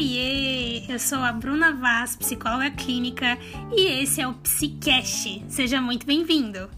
Oiê! Eu sou a Bruna Vaz, psicóloga clínica, e esse é o Psicast. Seja muito bem-vindo!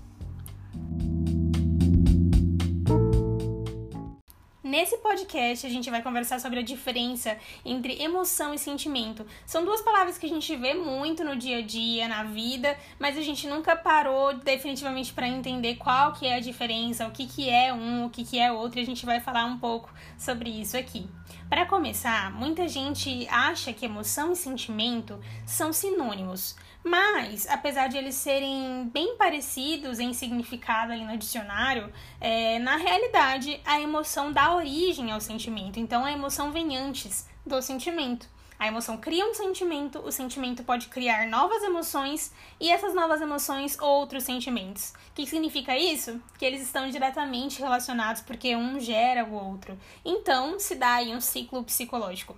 Nesse podcast, a gente vai conversar sobre a diferença entre emoção e sentimento. São duas palavras que a gente vê muito no dia a dia, na vida, mas a gente nunca parou definitivamente para entender qual que é a diferença, o que, que é um, o que, que é outro, e a gente vai falar um pouco sobre isso aqui. Para começar, muita gente acha que emoção e sentimento são sinônimos, mas apesar de eles serem bem parecidos em significado ali no dicionário, é, na realidade a emoção dá origem ao sentimento, então a emoção vem antes do sentimento. A emoção cria um sentimento, o sentimento pode criar novas emoções e essas novas emoções outros sentimentos. O que significa isso? Que eles estão diretamente relacionados porque um gera o outro. Então, se dá aí um ciclo psicológico.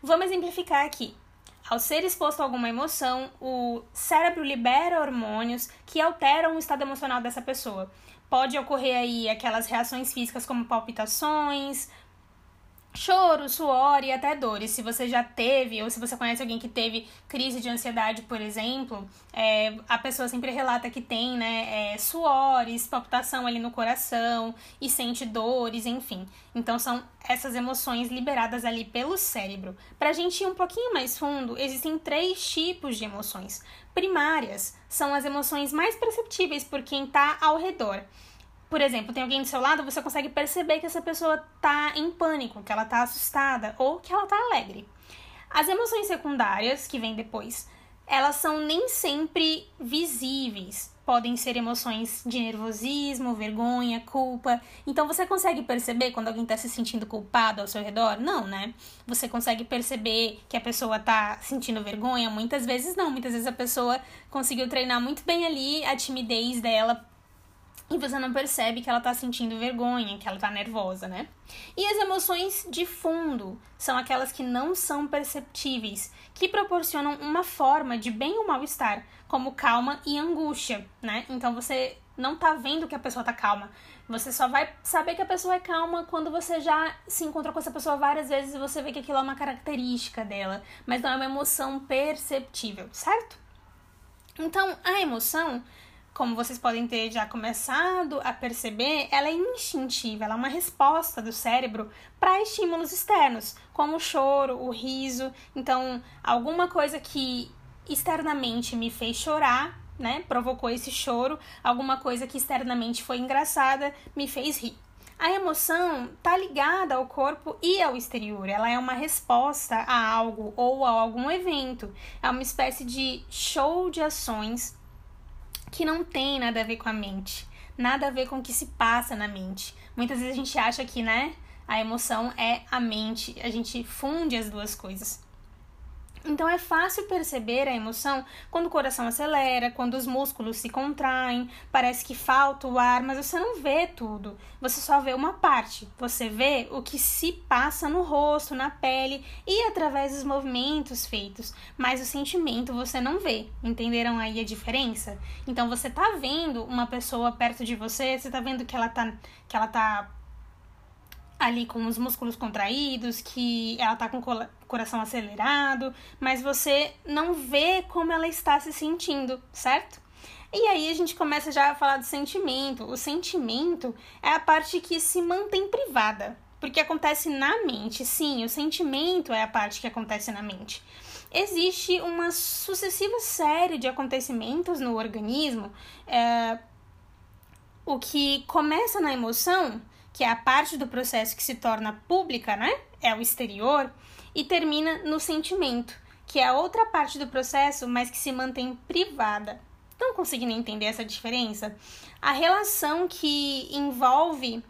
Vamos exemplificar aqui. Ao ser exposto a alguma emoção, o cérebro libera hormônios que alteram o estado emocional dessa pessoa. Pode ocorrer aí aquelas reações físicas como palpitações, choro, suor e até dores. Se você já teve, ou se você conhece alguém que teve crise de ansiedade, por exemplo, é, a pessoa sempre relata que tem, né, é, suores, palpitação ali no coração e sente dores, enfim. Então são essas emoções liberadas ali pelo cérebro. Para a gente ir um pouquinho mais fundo, existem três tipos de emoções. Primárias são as emoções mais perceptíveis por quem está ao redor por exemplo, tem alguém do seu lado, você consegue perceber que essa pessoa tá em pânico, que ela tá assustada ou que ela tá alegre. As emoções secundárias, que vêm depois, elas são nem sempre visíveis. Podem ser emoções de nervosismo, vergonha, culpa. Então você consegue perceber quando alguém está se sentindo culpado ao seu redor? Não, né? Você consegue perceber que a pessoa está sentindo vergonha? Muitas vezes não. Muitas vezes a pessoa conseguiu treinar muito bem ali a timidez dela e você não percebe que ela tá sentindo vergonha, que ela tá nervosa, né? E as emoções de fundo são aquelas que não são perceptíveis, que proporcionam uma forma de bem ou mal-estar, como calma e angústia, né? Então você não tá vendo que a pessoa tá calma. Você só vai saber que a pessoa é calma quando você já se encontrou com essa pessoa várias vezes e você vê que aquilo é uma característica dela, mas não é uma emoção perceptível, certo? Então, a emoção como vocês podem ter já começado a perceber, ela é instintiva, ela é uma resposta do cérebro para estímulos externos, como o choro, o riso. Então, alguma coisa que externamente me fez chorar, né, provocou esse choro, alguma coisa que externamente foi engraçada me fez rir. A emoção está ligada ao corpo e ao exterior. Ela é uma resposta a algo ou a algum evento. É uma espécie de show de ações que não tem nada a ver com a mente, nada a ver com o que se passa na mente. Muitas vezes a gente acha que, né, a emoção é a mente, a gente funde as duas coisas. Então é fácil perceber a emoção quando o coração acelera, quando os músculos se contraem, parece que falta o ar, mas você não vê tudo. Você só vê uma parte. Você vê o que se passa no rosto, na pele e através dos movimentos feitos, mas o sentimento você não vê. Entenderam aí a diferença? Então você tá vendo uma pessoa perto de você, você tá vendo que ela tá que ela tá ali com os músculos contraídos, que ela tá com o coração acelerado, mas você não vê como ela está se sentindo, certo? E aí a gente começa já a falar do sentimento. O sentimento é a parte que se mantém privada, porque acontece na mente. Sim, o sentimento é a parte que acontece na mente. Existe uma sucessiva série de acontecimentos no organismo, é, o que começa na emoção que é a parte do processo que se torna pública, né? É o exterior, e termina no sentimento, que é a outra parte do processo, mas que se mantém privada. Estão conseguindo entender essa diferença? A relação que envolve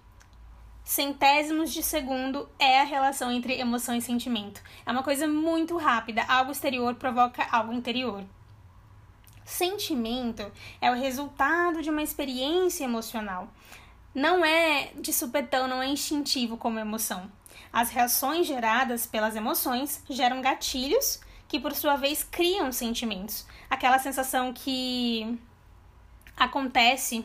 centésimos de segundo é a relação entre emoção e sentimento. É uma coisa muito rápida. Algo exterior provoca algo interior. Sentimento é o resultado de uma experiência emocional não é de supetão, não é instintivo como emoção. As reações geradas pelas emoções geram gatilhos que, por sua vez, criam sentimentos. Aquela sensação que acontece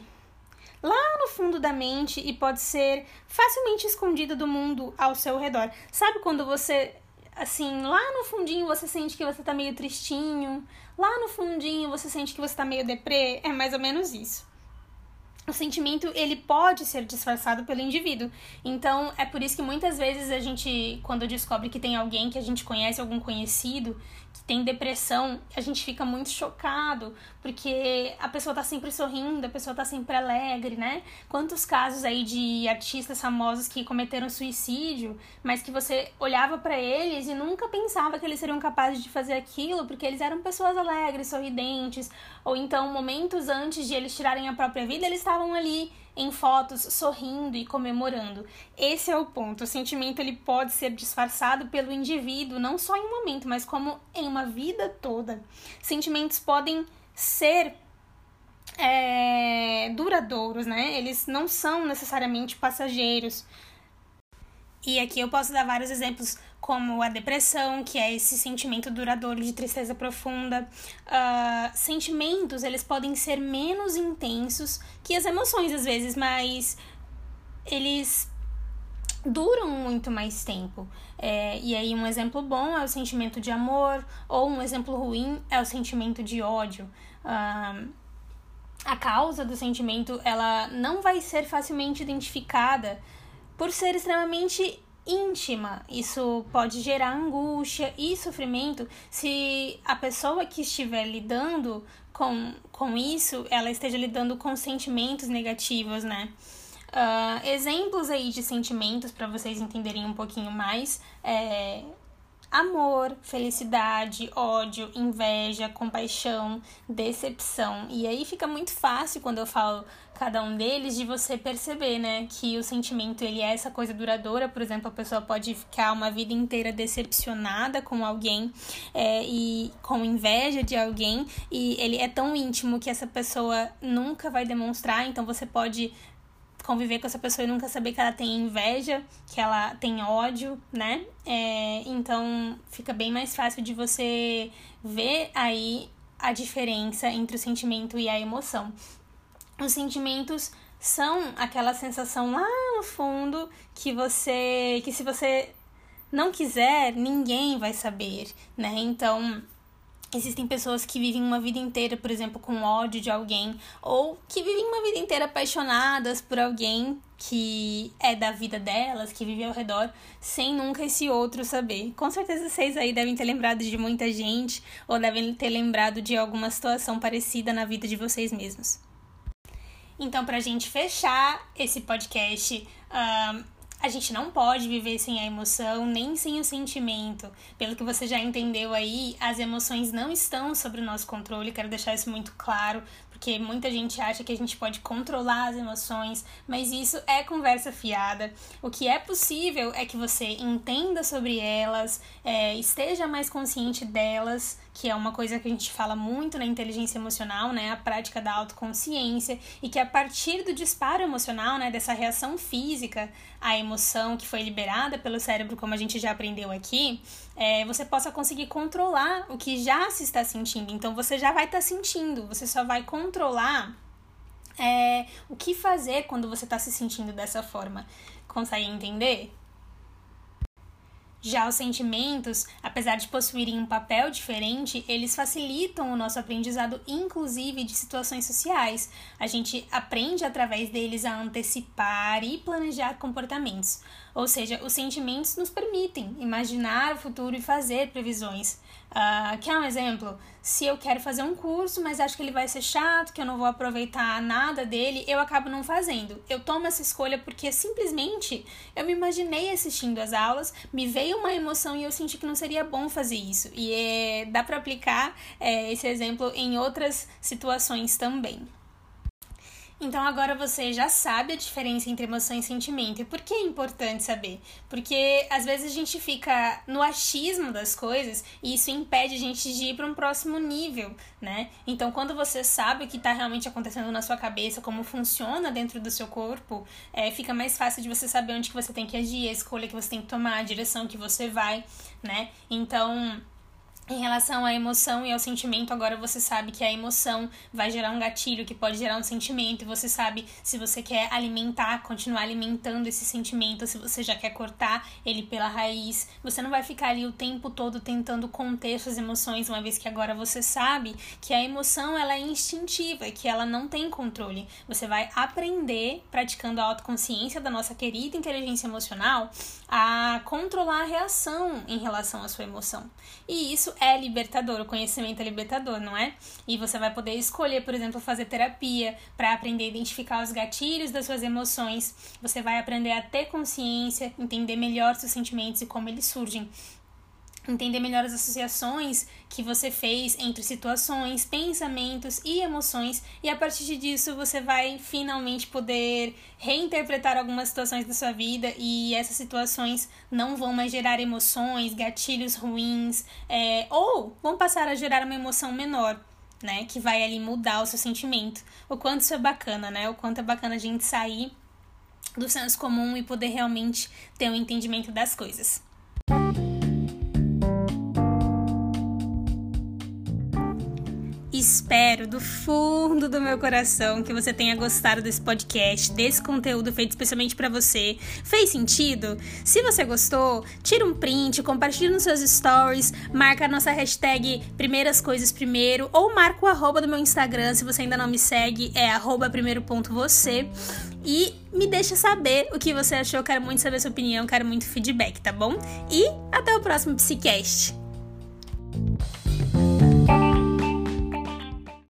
lá no fundo da mente e pode ser facilmente escondida do mundo ao seu redor. Sabe quando você assim, lá no fundinho você sente que você tá meio tristinho, lá no fundinho você sente que você tá meio deprê, é mais ou menos isso o sentimento ele pode ser disfarçado pelo indivíduo. Então é por isso que muitas vezes a gente, quando descobre que tem alguém que a gente conhece, algum conhecido, que tem depressão, a gente fica muito chocado, porque a pessoa tá sempre sorrindo, a pessoa tá sempre alegre, né? Quantos casos aí de artistas famosos que cometeram suicídio, mas que você olhava para eles e nunca pensava que eles seriam capazes de fazer aquilo, porque eles eram pessoas alegres, sorridentes, ou então momentos antes de eles tirarem a própria vida, eles estavam ali em fotos sorrindo e comemorando. Esse é o ponto. O sentimento ele pode ser disfarçado pelo indivíduo, não só em um momento, mas como em uma vida toda. Sentimentos podem ser é, duradouros, né? Eles não são necessariamente passageiros. E aqui eu posso dar vários exemplos, como a depressão, que é esse sentimento duradouro de tristeza profunda. Uh, sentimentos, eles podem ser menos intensos que as emoções, às vezes, mas eles duram muito mais tempo. É, e aí, um exemplo bom é o sentimento de amor, ou um exemplo ruim é o sentimento de ódio. Uh, a causa do sentimento ela não vai ser facilmente identificada por ser extremamente íntima. Isso pode gerar angústia e sofrimento se a pessoa que estiver lidando com, com isso, ela esteja lidando com sentimentos negativos, né? Uh, exemplos aí de sentimentos para vocês entenderem um pouquinho mais é amor, felicidade, ódio, inveja, compaixão, decepção. E aí fica muito fácil quando eu falo cada um deles de você perceber, né, que o sentimento ele é essa coisa duradoura. Por exemplo, a pessoa pode ficar uma vida inteira decepcionada com alguém é, e com inveja de alguém e ele é tão íntimo que essa pessoa nunca vai demonstrar. Então você pode conviver com essa pessoa e nunca saber que ela tem inveja, que ela tem ódio, né? É, então fica bem mais fácil de você ver aí a diferença entre o sentimento e a emoção. Os sentimentos são aquela sensação lá no fundo que você que se você não quiser, ninguém vai saber, né? Então, Existem pessoas que vivem uma vida inteira, por exemplo, com ódio de alguém, ou que vivem uma vida inteira apaixonadas por alguém que é da vida delas, que vive ao redor, sem nunca esse outro saber. Com certeza vocês aí devem ter lembrado de muita gente, ou devem ter lembrado de alguma situação parecida na vida de vocês mesmos. Então, pra gente fechar esse podcast, a gente não pode viver sem a emoção, nem sem o sentimento. Pelo que você já entendeu aí, as emoções não estão sob o nosso controle, quero deixar isso muito claro, porque muita gente acha que a gente pode controlar as emoções, mas isso é conversa fiada. O que é possível é que você entenda sobre elas, é, esteja mais consciente delas, que é uma coisa que a gente fala muito na inteligência emocional, né, a prática da autoconsciência, e que a partir do disparo emocional, né, dessa reação física à emoção que foi liberada pelo cérebro, como a gente já aprendeu aqui, é, você possa conseguir controlar o que já se está sentindo. Então você já vai estar tá sentindo, você só vai controlar é, o que fazer quando você está se sentindo dessa forma. Consegue entender? Já os sentimentos, apesar de possuírem um papel diferente, eles facilitam o nosso aprendizado, inclusive de situações sociais. A gente aprende através deles a antecipar e planejar comportamentos. Ou seja, os sentimentos nos permitem imaginar o futuro e fazer previsões. Uh, quer um exemplo? Se eu quero fazer um curso, mas acho que ele vai ser chato, que eu não vou aproveitar nada dele, eu acabo não fazendo. Eu tomo essa escolha porque simplesmente eu me imaginei assistindo as aulas, me veio uma emoção e eu senti que não seria bom fazer isso. E é, dá para aplicar é, esse exemplo em outras situações também. Então agora você já sabe a diferença entre emoção e sentimento. E por que é importante saber? Porque às vezes a gente fica no achismo das coisas e isso impede a gente de ir para um próximo nível, né? Então quando você sabe o que está realmente acontecendo na sua cabeça, como funciona dentro do seu corpo, é, fica mais fácil de você saber onde que você tem que agir, a escolha que você tem que tomar, a direção que você vai, né? Então Em relação à emoção e ao sentimento, agora você sabe que a emoção vai gerar um gatilho que pode gerar um sentimento, e você sabe se você quer alimentar, continuar alimentando esse sentimento, se você já quer cortar ele pela raiz. Você não vai ficar ali o tempo todo tentando conter suas emoções, uma vez que agora você sabe que a emoção ela é instintiva, que ela não tem controle. Você vai aprender, praticando a autoconsciência da nossa querida inteligência emocional, a controlar a reação em relação à sua emoção. E isso é libertador, o conhecimento é libertador, não é? E você vai poder escolher, por exemplo, fazer terapia para aprender a identificar os gatilhos das suas emoções. Você vai aprender a ter consciência, entender melhor seus sentimentos e como eles surgem entender melhor as associações que você fez entre situações, pensamentos e emoções, e a partir disso você vai finalmente poder reinterpretar algumas situações da sua vida e essas situações não vão mais gerar emoções, gatilhos ruins, é, ou vão passar a gerar uma emoção menor. Né, que vai ali mudar o seu sentimento. O quanto isso é bacana, né? O quanto é bacana a gente sair do senso comum e poder realmente ter um entendimento das coisas. Espero do fundo do meu coração que você tenha gostado desse podcast, desse conteúdo feito especialmente para você. Fez sentido? Se você gostou, tira um print, compartilha nos seus stories, marca a nossa hashtag Primeiras Coisas Primeiro ou marca o arroba do meu Instagram se você ainda não me segue, é arroba primeiro ponto você. E me deixa saber o que você achou, quero muito saber sua opinião, quero muito feedback, tá bom? E até o próximo Psicast!